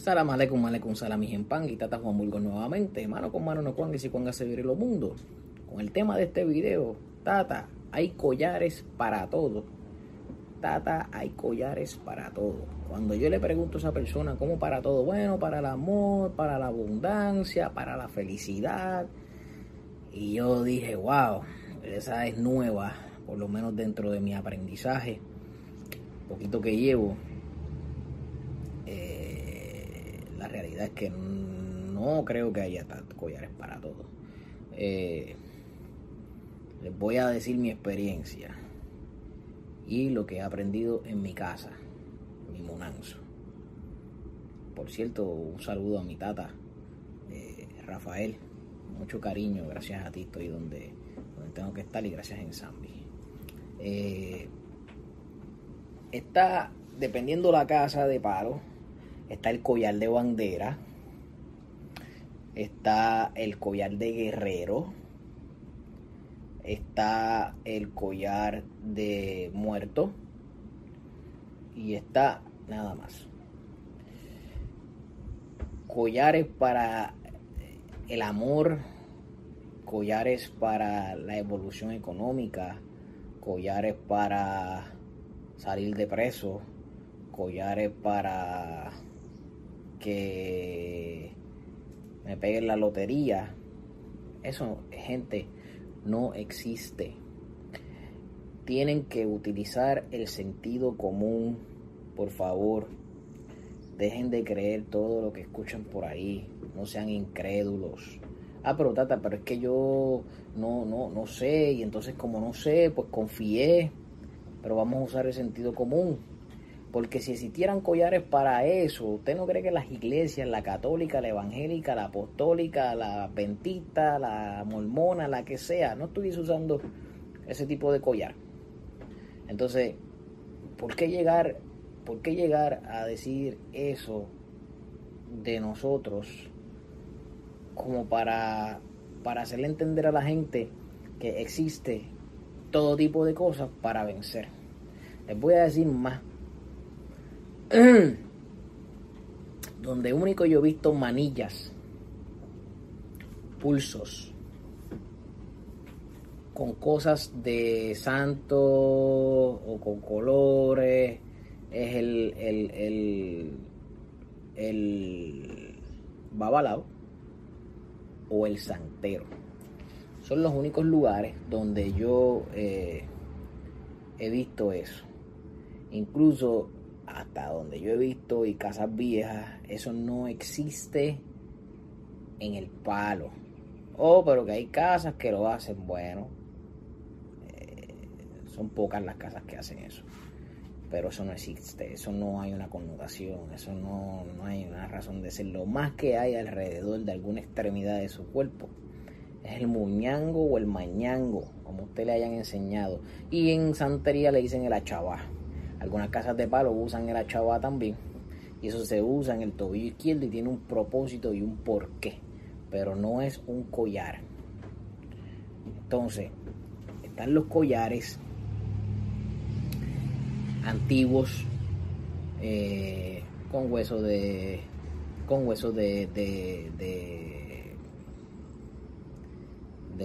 Salam aleikum, aleikum, salam, pan y tata Juan Burgos nuevamente. Mano con mano no cuanga y si cuanga se vire los mundo. Con el tema de este video, tata, hay collares para todo. Tata, hay collares para todo. Cuando yo le pregunto a esa persona cómo para todo, bueno, para el amor, para la abundancia, para la felicidad. Y yo dije, wow, esa es nueva, por lo menos dentro de mi aprendizaje, poquito que llevo. Eh, la realidad es que no creo que haya collares para todo. Eh, les voy a decir mi experiencia y lo que he aprendido en mi casa, mi monanzo. Por cierto, un saludo a mi tata, eh, Rafael. Mucho cariño, gracias a ti estoy donde, donde tengo que estar y gracias en Zambi. Eh, está, dependiendo la casa de paro, está el collar de bandera, está el collar de guerrero, está el collar de muerto. Y está nada más. Collares para el amor, collares para la evolución económica, collares para salir de preso, collares para que me peguen la lotería. Eso, gente, no existe. Tienen que utilizar el sentido común, por favor. Dejen de creer todo lo que escuchan por ahí. No sean incrédulos. Ah, pero tata, pero es que yo no, no, no sé. Y entonces como no sé, pues confié. Pero vamos a usar el sentido común. Porque si existieran collares para eso, ¿usted no cree que las iglesias, la católica, la evangélica, la apostólica, la pentista, la mormona, la que sea, no estuviese usando ese tipo de collar? Entonces, ¿por qué llegar, por qué llegar a decir eso de nosotros como para, para hacerle entender a la gente que existe todo tipo de cosas para vencer? Les voy a decir más donde único yo he visto manillas, pulsos, con cosas de santo o con colores, es el, el, el, el babalao o el santero. Son los únicos lugares donde yo eh, he visto eso. Incluso hasta donde yo he visto y casas viejas, eso no existe en el palo. Oh, pero que hay casas que lo hacen, bueno, eh, son pocas las casas que hacen eso. Pero eso no existe, eso no hay una connotación, eso no, no hay una razón de ser. Lo más que hay alrededor de alguna extremidad de su cuerpo es el muñango o el mañango, como usted le hayan enseñado. Y en santería le dicen el achabá. Algunas casas de palo usan el achabá también. Y eso se usa en el tobillo izquierdo y tiene un propósito y un porqué. Pero no es un collar. Entonces, están los collares antiguos eh, con huesos de con huesos de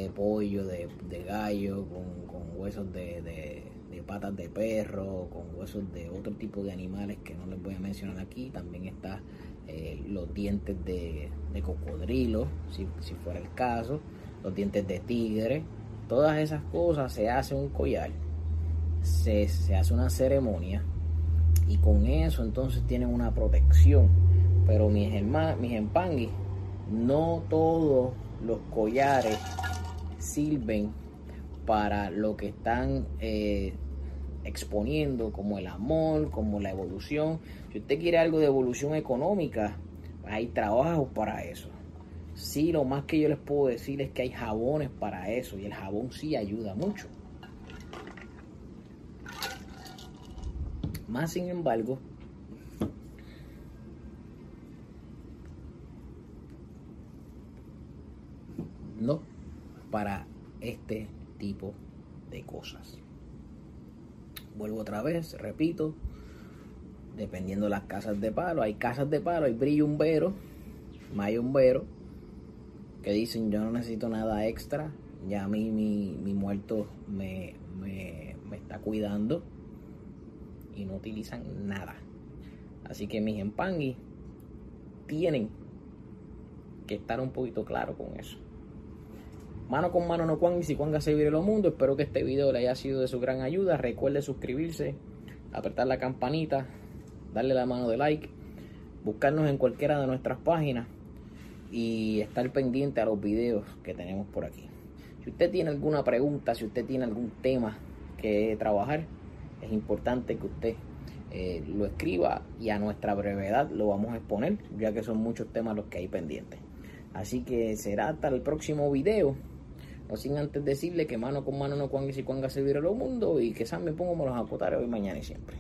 de pollo, de, de gallo, con, con huesos de, de patas de perro, con huesos de otro tipo de animales que no les voy a mencionar aquí. También está eh, los dientes de, de cocodrilo, si, si, fuera el caso, los dientes de tigre. Todas esas cosas se hace un collar, se, se hace una ceremonia y con eso entonces tienen una protección. Pero mis hermanos, mis empanguis, no todos los collares sirven para lo que están eh, exponiendo, como el amor, como la evolución. Si usted quiere algo de evolución económica, hay trabajos para eso. Sí, lo más que yo les puedo decir es que hay jabones para eso y el jabón sí ayuda mucho. Más sin embargo, no para este tipo de cosas. Vuelvo otra vez, repito, dependiendo de las casas de palo. Hay casas de palo, hay brillumberos, mayumberos, que dicen yo no necesito nada extra, ya a mí mi, mi muerto me, me, me está cuidando y no utilizan nada. Así que mis empangui tienen que estar un poquito claro con eso. Mano con mano no cuan y si cuanga se vive lo mundo. Espero que este video le haya sido de su gran ayuda. Recuerde suscribirse, apretar la campanita, darle la mano de like, buscarnos en cualquiera de nuestras páginas y estar pendiente a los videos que tenemos por aquí. Si usted tiene alguna pregunta, si usted tiene algún tema que trabajar, es importante que usted eh, lo escriba y a nuestra brevedad lo vamos a exponer, ya que son muchos temas los que hay pendientes. Así que será hasta el próximo video. No sin antes decirle que mano con mano no cuangas y cuangas se vira lo mundo y que San me pongo me los acotaré hoy, mañana y siempre.